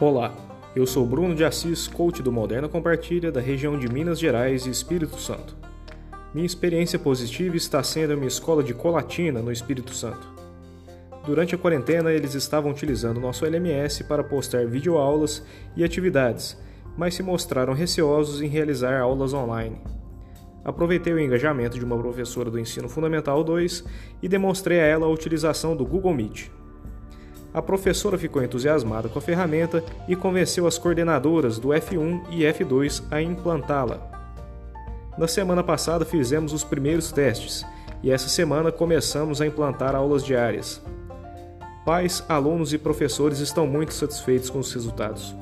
Olá, eu sou Bruno de Assis, coach do Moderna Compartilha da região de Minas Gerais e Espírito Santo. Minha experiência positiva está sendo a minha escola de Colatina, no Espírito Santo. Durante a quarentena, eles estavam utilizando nosso LMS para postar videoaulas e atividades, mas se mostraram receosos em realizar aulas online. Aproveitei o engajamento de uma professora do Ensino Fundamental 2 e demonstrei a ela a utilização do Google Meet. A professora ficou entusiasmada com a ferramenta e convenceu as coordenadoras do F1 e F2 a implantá-la. Na semana passada fizemos os primeiros testes e essa semana começamos a implantar aulas diárias. Pais, alunos e professores estão muito satisfeitos com os resultados.